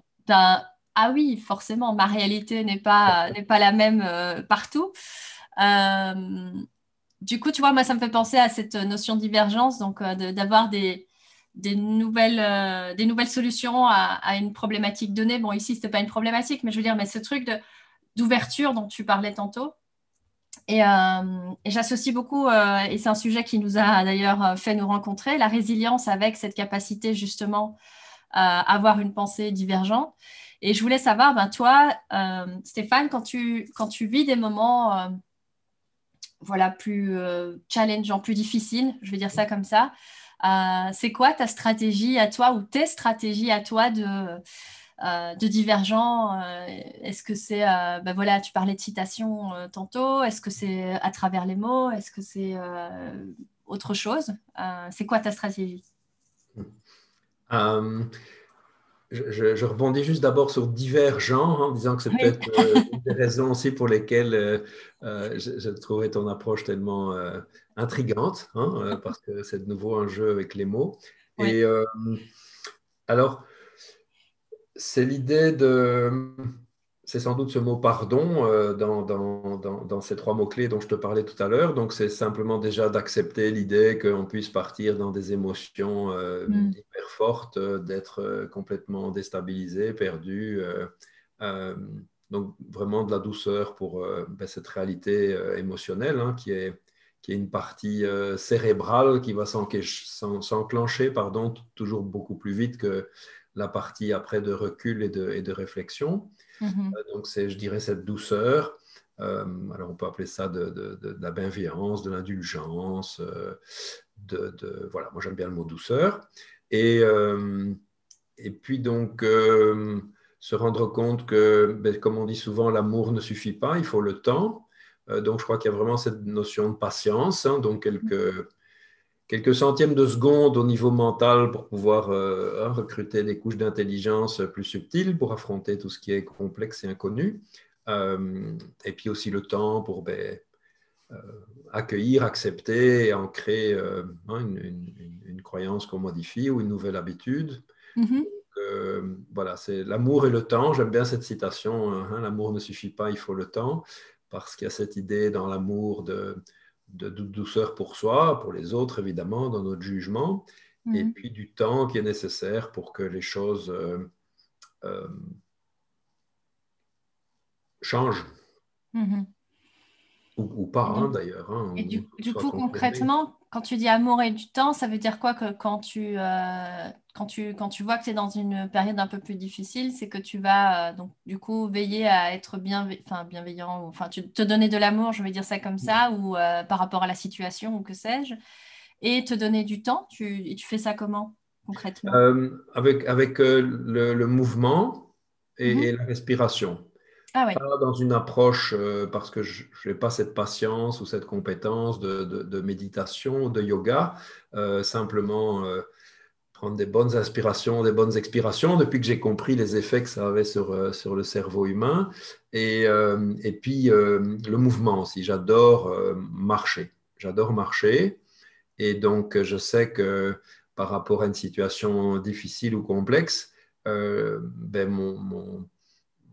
ah oui, forcément, ma réalité n'est pas, n'est pas la même euh, partout. Euh, du coup, tu vois, moi, ça me fait penser à cette notion de divergence, donc d'avoir des, des, nouvelles, des nouvelles solutions à, une problématique donnée. Bon, ici, ce n'était pas une problématique, mais je veux dire, mais ce truc d'ouverture dont tu parlais tantôt, euh, et, j'associe beaucoup, euh, et c'est un sujet qui nous a d'ailleurs euh, fait nous rencontrer, la résilience avec cette capacité justement à avoir une pensée divergente. Et je voulais savoir, ben, toi, Stéphane, quand tu, quand tu vis des moments voilà, plus challengeants, plus difficiles, je vais dire ça comme ça, c'est quoi ta stratégie à toi ou tes stratégies à toi de de divergents euh, Est-ce que c'est, euh, ben voilà, tu parlais de citation tantôt, est-ce que c'est à travers les mots Est-ce que c'est autre chose C'est quoi ta stratégie? Je, rebondis juste d'abord sur divergents, en disant que c'est peut-être une des raisons aussi pour lesquelles je, trouvais ton approche tellement intrigante, hein, parce que c'est de nouveau un jeu avec les mots. Et alors, c'est l'idée de. C'est sans doute ce mot pardon euh, dans, dans, ces trois mots-clés dont je te parlais tout à l'heure. Donc, c'est simplement déjà d'accepter l'idée qu'on puisse partir dans des émotions euh, mm. hyper fortes, euh, d'être complètement déstabilisé, perdu. donc, vraiment de la douceur pour ben, cette réalité émotionnelle hein, qui, est, qui est une partie cérébrale qui va s'enclencher pardon, toujours beaucoup plus vite que la partie après de recul et de, et de réflexion. Mm-hmm. Euh, donc, c'est, je dirais, cette douceur. Euh, alors, on peut appeler ça de, de, la bienveillance, de l'indulgence. Euh, de, voilà, moi, j'aime bien le mot douceur. Et, et puis, donc, se rendre compte que, ben, comme on dit souvent, l'amour ne suffit pas, il faut le temps. donc, je crois qu'il y a vraiment cette notion de patience, hein, donc quelques quelques centièmes de seconde au niveau mental pour pouvoir euh, hein, recruter des couches d'intelligence plus subtiles pour affronter tout ce qui est complexe et inconnu. Euh, et puis aussi le temps pour ben, euh, accueillir, accepter et ancrer hein, une, croyance qu'on modifie ou une nouvelle habitude. Mm-hmm. voilà, c'est l'amour et le temps. J'aime bien cette citation. Hein, l'amour ne suffit pas, il faut le temps, parce qu'il y a cette idée dans l'amour de de douceur pour soi, pour les autres évidemment, dans notre jugement, et mhm. puis du temps qui est nécessaire pour que les choses euh, euh, changent. Mhm. Ou, pas, hein, d'ailleurs. Hein, du, coup, concrètement, quand tu dis amour et du temps, ça veut dire quoi que quand tu, euh, quand tu, quand tu vois que tu es dans une période un peu plus difficile, c'est que tu vas euh, donc du coup veiller à être bienveillant, enfin tu, te donner de l'amour, je vais dire ça comme ça, ou euh, par rapport à la situation, ou que sais-je, et te donner du temps. Tu, et tu fais ça comment concrètement? Avec, avec le, mouvement et, mm-hmm. et la respiration. Ah pas dans une approche, euh, parce que je n'ai pas cette patience ou cette compétence de, de, méditation, de yoga, euh, simplement euh, prendre des bonnes inspirations, des bonnes expirations, depuis que j'ai compris les effets que ça avait sur, sur le cerveau humain. Et, et puis le mouvement aussi, j'adore marcher. J'adore marcher. Et donc, je sais que par rapport à une situation difficile ou complexe, ben mon, mon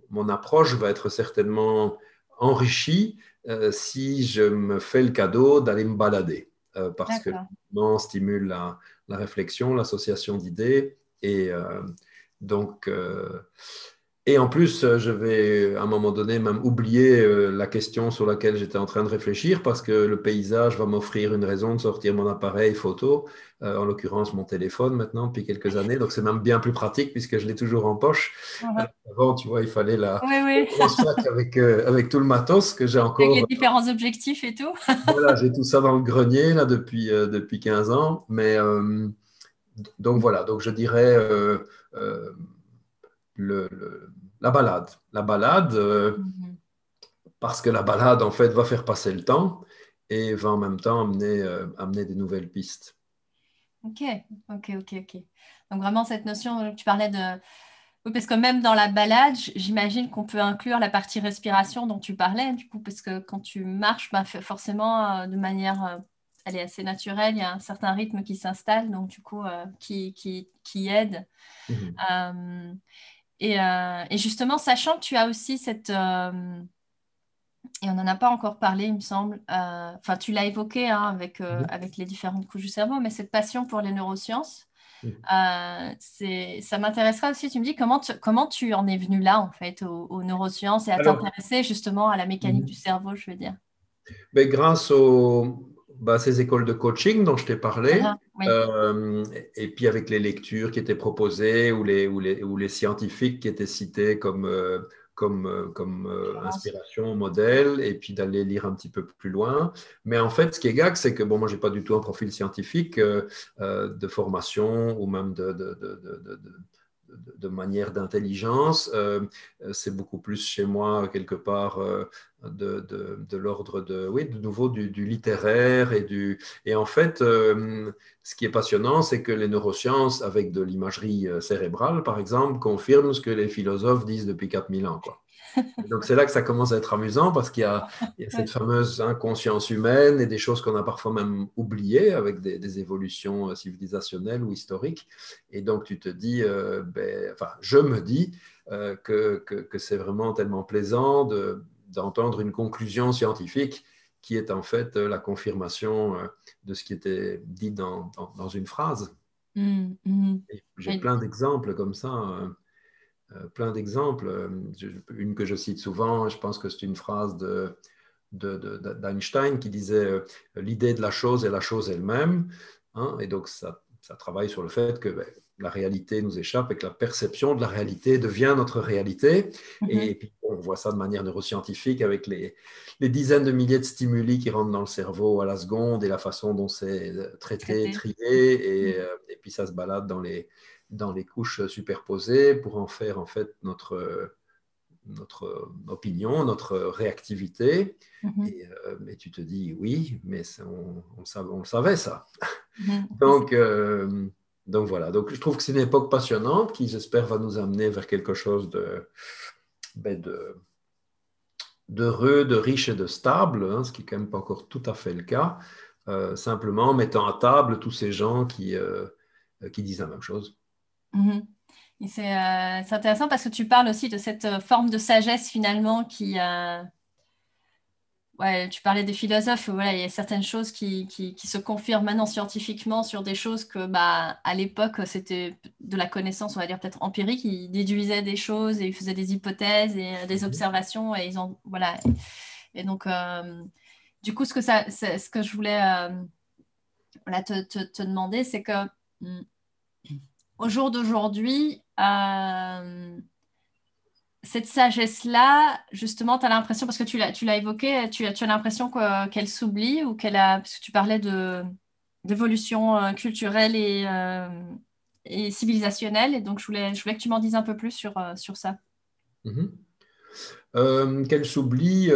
mon approche va être certainement enrichie euh, si je me fais le cadeau d'aller me balader, euh, parce que le stimule la, réflexion, l'association d'idées, et, euh, donc, et en plus, euh, je vais à un moment donné même oublier euh, la question sur laquelle j'étais en train de réfléchir parce que le paysage va m'offrir une raison de sortir mon appareil photo, euh, en l'occurrence mon téléphone maintenant depuis quelques années. Donc c'est même bien plus pratique puisque je l'ai toujours en poche. Avant, tu vois, il fallait la oui, avec, avec tout le matos que j'ai encore. Avec les différents objectifs et tout. voilà, j'ai tout ça dans le grenier là depuis, depuis 15 ans. Mais donc voilà, donc je dirais le, la balade. La balade, euh, mhm. parce que la balade, en fait, va faire passer le temps et va en même temps amener, euh, amener des nouvelles pistes. Ok, ok, ok, ok. Donc vraiment, cette notion, tu parlais de... Oui, parce que même dans la balade, j'imagine qu'on peut inclure la partie respiration dont tu parlais, du coup, parce que quand tu marches, bah, forcément, euh, de manière elle est assez naturelle, il y a un certain rythme qui s'installe, donc du coup, qui, qui, qui, aide. Mhm. Euh, et, justement, sachant que tu as aussi cette... Euh, et on n'en a pas encore parlé, il me semble. Euh, enfin, tu l'as évoqué hein, avec, avec les différentes couches du cerveau, mais cette passion pour les neurosciences, ça m'intéressera aussi. Tu me dis comment tu, comment tu en es venu là, en fait, aux, neurosciences et à t'intéresser justement à la mécanique mhm. du cerveau, je veux dire? Mais ben, grâce au, bah, ces écoles de coaching dont je t'ai parlé, ah, euh, et puis avec les lectures qui étaient proposées ou les, ou les, ou les scientifiques qui étaient cités comme, euh, comme, euh, comme inspiration, modèle, et puis d'aller lire un petit peu plus loin. Mais en fait, ce qui est gag, c'est que bon, moi, je n'ai pas du tout un profil scientifique de formation ou même de, de, de de manière d'intelligence. Euh, c'est beaucoup plus chez moi, quelque part, euh, de, de, l'ordre de, oui, de nouveau du, littéraire. Et, du, et en fait, euh, ce qui est passionnant, c'est que les neurosciences, avec de l'imagerie cérébrale, par exemple, confirment ce que les philosophes disent depuis 4000 ans. Quoi. Donc c'est là que ça commence à être amusant parce qu'il y, a cette fameuse inconscience humaine et des choses qu'on a parfois même oubliées avec des, évolutions euh, civilisationnelles ou historiques. Et donc tu te dis, euh, ben, enfin je me dis euh, que, que, c'est vraiment tellement plaisant d'entendre une conclusion scientifique qui est en fait la confirmation de ce qui était dit dans, dans, une phrase. Mmh, mmh. J'ai plein d'exemples comme ça. Euh, plein d'exemples. Euh, une que je cite souvent, je pense que c'est une phrase de, d'Einstein qui disait euh, l'idée de la chose est la chose elle-même. Hein, et donc, ça, ça, travaille sur le fait que ben, la réalité nous échappe et que la perception de la réalité devient notre réalité. Mm-hmm. Et, puis, on voit ça de manière neuroscientifique avec les, les, dizaines de milliers de stimuli qui rentrent dans le cerveau à la seconde et la façon dont c'est traité, trié. Et, mm. et, puis, ça se balade dans les, dans les couches superposées pour en faire en fait notre, notre opinion, notre réactivité. Euh, et, tu te dis oui, mais on, on, le savait ça. Mhm. donc, euh, donc voilà, donc je trouve que c'est une époque passionnante qui j'espère va nous amener vers quelque chose de, ben de d'heureux, de riche et de stable, hein, ce qui n'est quand même pas encore tout à fait le cas, euh, simplement mettant à table tous ces gens qui, qui disent la même chose. Mhm. Euh, c'est intéressant parce que tu parles aussi de cette euh, forme de sagesse finalement qui... Euh, ouais, tu parlais des philosophes, voilà, il y a certaines choses qui, qui, se confirment maintenant scientifiquement sur des choses que bah, à l'époque c'était de la connaissance, on va dire peut-être empirique, ils déduisaient des choses et ils faisaient des hypothèses et des mhm. observations et ils ont... Voilà. Et donc, du coup, ce que, ça, ce que je voulais te, te, te, demander, c'est que... Au jour d'aujourd'hui, euh, cette sagesse-là, justement, tu as l'impression, parce que tu l'as évoqué, tu, tu as l'impression qu'elle s'oublie ou qu'elle a, parce que tu parlais d'évolution euh, culturelle et, euh, et, civilisationnelle, et donc je voulais, je voulais que tu m'en dises un peu plus sur, sur ça. Mm-hmm. qu'elle s'oublie,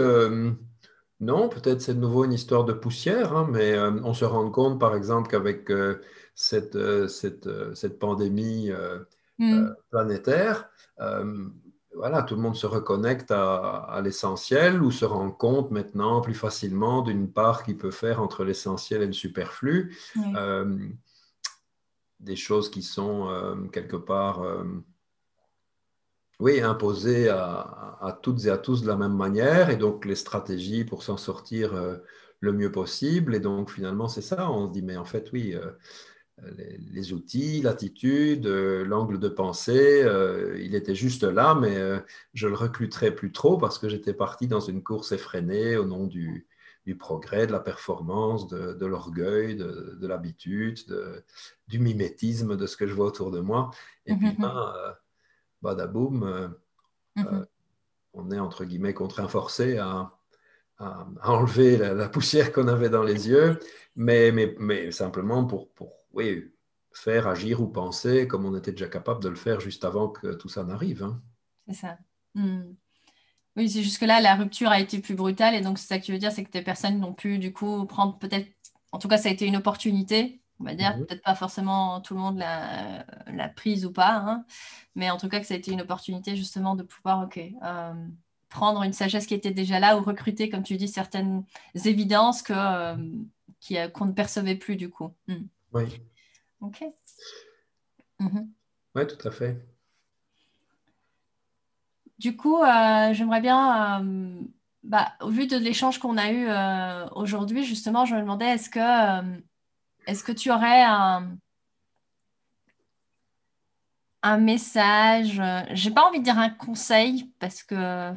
non, peut-être c'est de nouveau une histoire de poussière, hein, mais on se rend compte, par exemple, qu'avec cette, euh, cette pandémie euh, mm. planétaire, voilà, tout le monde se reconnecte à, l'essentiel ou se rend compte maintenant plus facilement d'une part qu'il peut faire entre l'essentiel et le superflu. des choses qui sont quelque part, oui, imposées à, à, toutes et à tous de la même manière. Et donc, les stratégies pour s'en sortir le mieux possible. Et donc, finalement, c'est ça. On se dit, mais en fait, oui, les, outils, l'attitude, l'angle de pensée. il était juste là, mais je le recruterais plus trop parce que j'étais parti dans une course effrénée au nom du, du progrès, de la performance, de, l'orgueil, de, l'habitude, du mimétisme de ce que je vois autour de moi. Et puis, mhm. ben, euh, badaboum, euh, mhm. euh, on est entre guillemets contraint forcé à, enlever la, poussière qu'on avait dans les yeux, mais, mais, mais simplement pour, pour oui, faire agir ou penser comme on était déjà capable de le faire juste avant que tout ça n'arrive. Hein. C'est ça. Hmm. Oui, c'est jusque-là, la rupture a été plus brutale. Et donc, c'est ça que tu veux dire, c'est que des personnes n'ont pu, du coup, prendre peut-être. En tout cas, ça a été une opportunité, on va dire. Mhm. Peut-être pas forcément tout le monde l'a prise ou pas. Hein. mais en tout cas, que ça a été une opportunité, justement, de pouvoir, OK, euh, prendre une sagesse qui était déjà là ou recruter, comme tu dis, certaines évidences que, euh, qu'on ne percevait plus, du coup. Hmm. Oui. OK. Mhm. Oui, tout à fait. Du coup, euh, j'aimerais bien, euh, bah, au vu de l'échange qu'on a eu euh, aujourd'hui, justement, je me demandais est-ce que, est-ce que tu aurais un, un message J'ai pas envie de dire un conseil parce que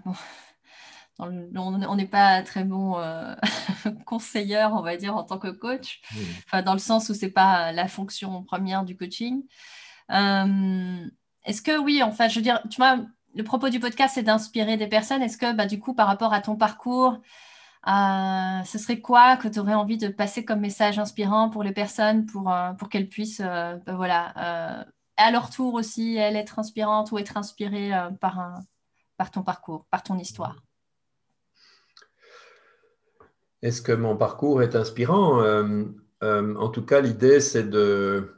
on n'est pas très bon conseilleur, on va dire, en tant que coach. Enfin, dans le sens où c'est pas la fonction première du coaching. Est-ce que oui, enfin, je veux dire, tu vois le propos du podcast, c'est d'inspirer des personnes. Est-ce que, bah, du coup, par rapport à ton parcours, euh, ce serait quoi que tu aurais envie de passer comme message inspirant pour les personnes, pour, euh, pour qu'elles puissent, euh, bah, voilà, à leur tour aussi, elles être inspirantes ou être inspirées par, un, par ton parcours, par ton histoire? Est-ce que mon parcours est inspirant? En tout cas, l'idée, c'est de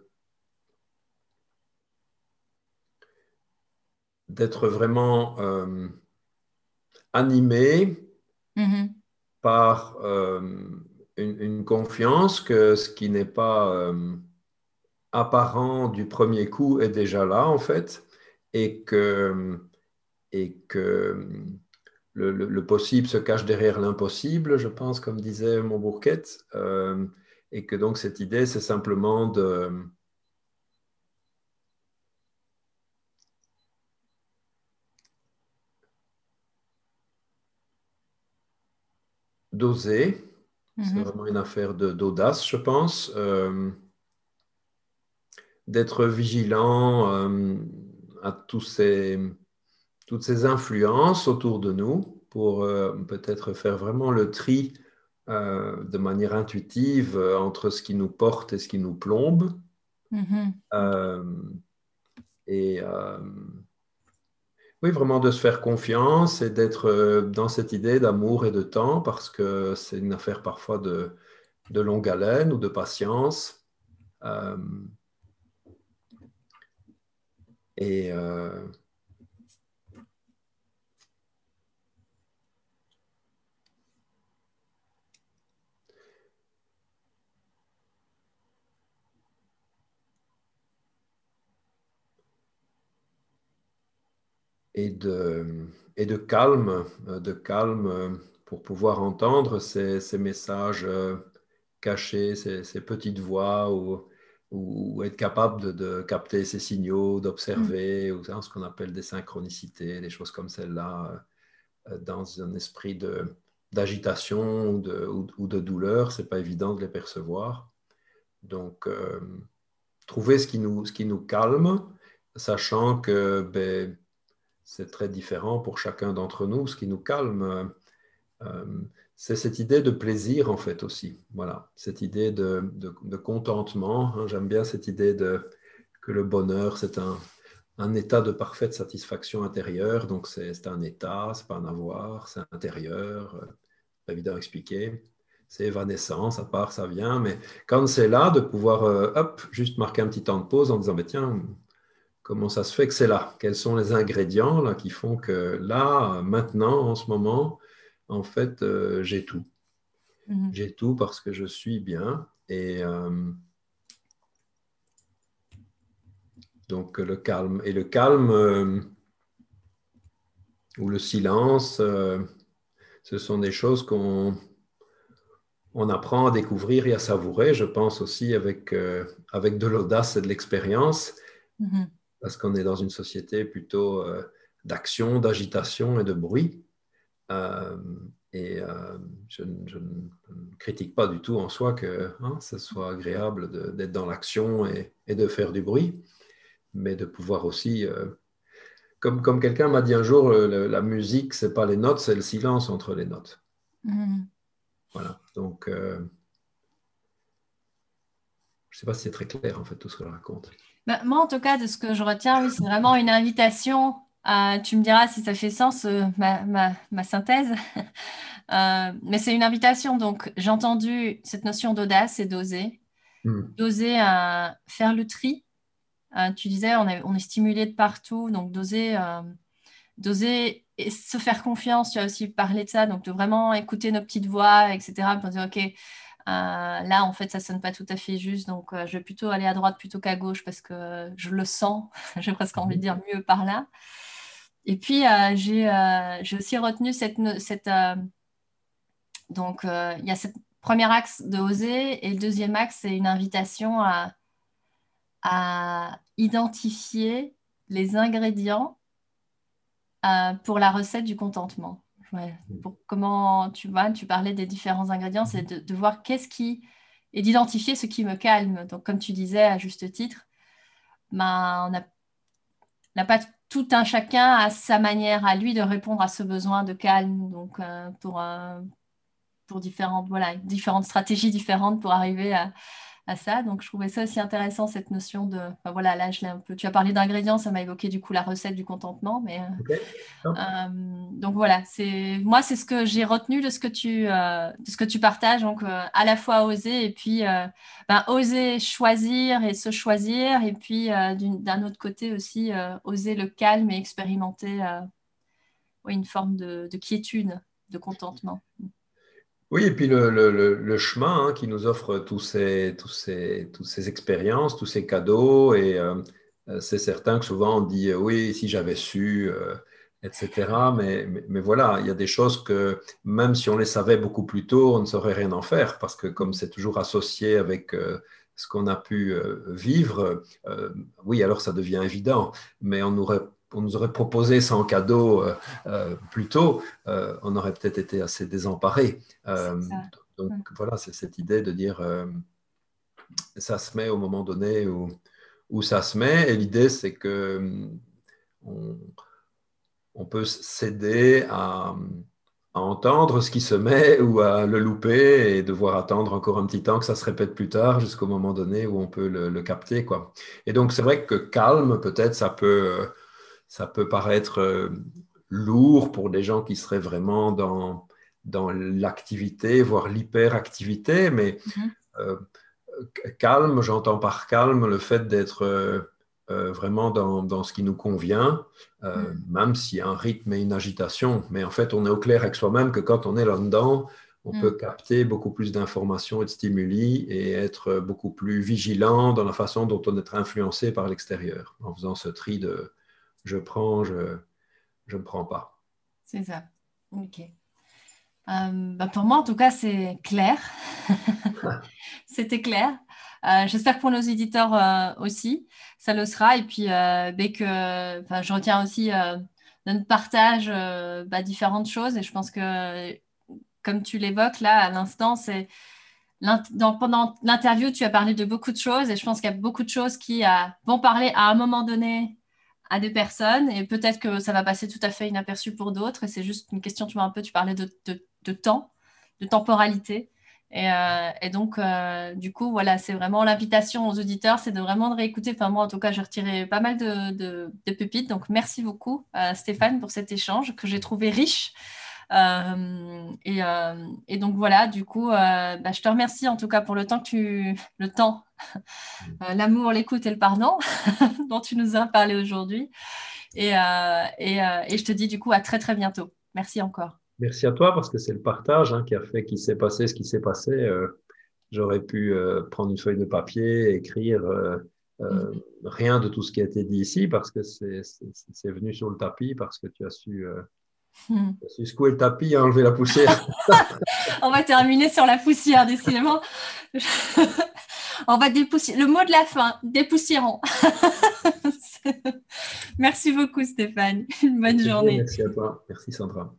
d'être vraiment euh, animé mm-hmm. par euh, une, confiance que ce qui n'est pas euh, apparent du premier coup est déjà là en fait et que, et que le, possible se cache derrière l'impossible, je pense, comme disait mon bourquette, et que donc cette idée, c'est simplement de d'oser. C'est mhm. vraiment une affaire d'audace, je pense. Euh, d'être vigilant euh, à tous ces, toutes ces influences autour de nous pour euh, peut-être faire vraiment le tri de manière intuitive entre ce qui nous porte et ce qui nous plombe. Mhm. et oui, vraiment de se faire confiance et d'être euh, dans cette idée d'amour et de temps parce que c'est une affaire parfois de, longue haleine ou de patience. Euh, et et de, et de calme, euh, de calme euh, pour pouvoir entendre ces, ces messages euh, cachés, ces, ces, petites voix ou, ou, être capable de, de capter ces signaux, d'observer, mm. ou ce qu'on appelle des synchronicités, des choses comme celle-là, dans un esprit de, d'agitation ou de, ou, de douleur, c'est pas évident de les percevoir. Donc, trouver ce qui, nous, ce qui nous calme, sachant que ben, c'est très différent pour chacun d'entre nous. Ce qui nous calme, euh, c'est cette idée de plaisir en fait aussi. Voilà, cette idée de, contentement. Hein. J'aime bien cette idée de, que le bonheur, c'est un, état de parfaite satisfaction intérieure. Donc c'est un état, c'est pas un avoir, c'est intérieur. Euh, évident à expliquer. C'est évanescent, ça part, ça vient. Mais quand c'est là, de pouvoir, euh, hop, juste marquer un petit temps de pause en disant, mais tiens, comment ça se fait que c'est là? Quels sont les ingrédients là, qui font que là, maintenant, en ce moment, en fait, euh, j'ai tout. Mhm. J'ai tout parce que je suis bien. Et euh, donc le calme. Et le calme euh, ou le silence, ce sont des choses qu'on on apprend à découvrir et à savourer, je pense aussi avec, avec de l'audace et de l'expérience, mm-hmm. Parce qu'on est dans une société plutôt d'action, d'agitation et de bruit. et je, ne critique pas du tout en soi que hein, ce soit agréable d'être dans l'action et, et, de faire du bruit, mais de pouvoir aussi comme, comme quelqu'un m'a dit un jour, la musique, c'est pas les notes, c'est le silence entre les notes. Mm. Voilà. Donc, euh, je ne sais pas si c'est très clair, en fait, tout ce que je raconte. Bah, moi, en tout cas, de ce que je retiens, oui, c'est vraiment une invitation. À, tu me diras si ça fait sens, euh, ma, ma, ma, synthèse. Euh, mais c'est une invitation. Donc, j'ai entendu cette notion d'audace et d'oser. Mm. D'oser faire le tri euh, tu disais, on, on, est stimulé de partout, donc d'oser, euh, d'oser se faire confiance. Tu as aussi parlé de ça, donc de vraiment écouter nos petites voix, etc. Pour dire, OK, euh, là, en fait, ça sonne pas tout à fait juste, donc je vais plutôt aller à droite plutôt qu'à gauche parce que je le sens. J'ai presque envie de dire mieux par là. Et puis, j'ai, aussi retenu cette. cette donc, il y a ce premier axe de oser, et le deuxième axe, c'est une invitation à à identifier les ingrédients euh, pour la recette du contentement. Pour comment tu vois, tu parlais des différents ingrédients, c'est de, voir qu'est-ce qui et d'identifier ce qui me calme. Donc, comme tu disais à juste titre, ben, on n'a pas tout un chacun à sa manière à lui de répondre à ce besoin de calme. Donc, euh, pour, euh, pour différentes, voilà, différentes stratégies différentes pour arriver à, à ça. Donc, je trouvais ça aussi intéressant, cette notion de. voilà, là, je l'ai un peu. Tu as parlé d'ingrédients, ça m'a évoqué du coup la recette du contentement. Mais, euh, euh, donc, voilà, c'est moi, c'est ce que j'ai retenu de ce que tu, euh, de ce que tu partages. Donc, à la fois oser et puis ben, oser choisir et se choisir. Et puis, d'un autre côté aussi, oser le calme et expérimenter une forme de, de quiétude, de contentement. Oui, et puis le, chemin hein, qui nous offre tous ces, ces, toutes ces expériences, tous ces cadeaux, et euh, euh, c'est certain que souvent on dit euh, oui, si j'avais su, etc. Mais, mais, voilà, il y a des choses que même si on les savait beaucoup plus tôt, on ne saurait rien en faire, parce que comme c'est toujours associé avec ce qu'on a pu vivre, oui, alors ça devient évident, mais on aurait on nous aurait proposé ça en cadeau euh, euh, plus tôt, euh, on aurait peut-être été assez désemparés. donc voilà, c'est cette idée de dire ça se met au moment donné où, où ça se met. Et l'idée, c'est que on, peut s'aider à, entendre ce qui se met ou à le louper et devoir attendre encore un petit temps que ça se répète plus tard jusqu'au moment donné où on peut le, le capter. Quoi. Et donc, c'est vrai que calme, peut-être, ça peut ça peut paraître euh, lourd pour des gens qui seraient vraiment dans, dans l'activité, voire l'hyperactivité, mais mhm. euh, calme, j'entends par calme le fait d'être euh, vraiment dans, dans, ce qui nous convient, mhm. même s'il y a un rythme et une agitation. Mais en fait, on est au clair avec soi-même que quand on est là-dedans, on mhm. peut capter beaucoup plus d'informations et de stimuli et être beaucoup plus vigilant dans la façon dont on est influencé par l'extérieur en faisant ce tri de, je prends, je ne prends pas. C'est ça. OK. Euh, bah, pour moi, en tout cas, c'est clair. C'était clair. Euh, j'espère que pour nos éditeurs euh, aussi, ça le sera. Et puis, dès que je retiens aussi notre partage bah, différentes choses. Et je pense que, comme tu l'évoques là à l'instant, c'est pendant l'interview, tu as parlé de beaucoup de choses. Et je pense qu'il y a beaucoup de choses qui vont parler à un moment donné à des personnes et peut-être que ça va passer tout à fait inaperçu pour d'autres et c'est juste une question, tu vois un peu, tu parlais de, de, temps, de temporalité et, euh, donc euh, du coup voilà, c'est vraiment l'invitation aux auditeurs, c'est de vraiment de réécouter, enfin moi en tout cas j'ai retiré pas mal de, de, pépites, donc merci beaucoup euh, Stéphane pour cet échange que j'ai trouvé riche. Et, et, donc voilà, du coup, bah, je te remercie en tout cas pour le temps que tu, le temps euh, l'amour, l'écoute et le pardon dont tu nous as parlé aujourd'hui. Et, euh, et, euh, et, je te dis du coup à très très bientôt. Merci encore. Merci à toi parce que c'est le partage hein, qui a fait qu'il s'est passé ce qui s'est passé. J'aurais pu prendre une feuille de papier, écrire mm-hmm. rien de tout ce qui a été dit ici parce que c'est venu sur le tapis, parce que tu as su Hmm. Je suis secoué le tapis et enlevé la poussière. On va terminer sur la poussière, décidément. On va dépoussiérer. Le mot de la fin, dépoussiérons. merci beaucoup, Stéphane. Une bonne journée. Merci à toi. Merci, Sandra.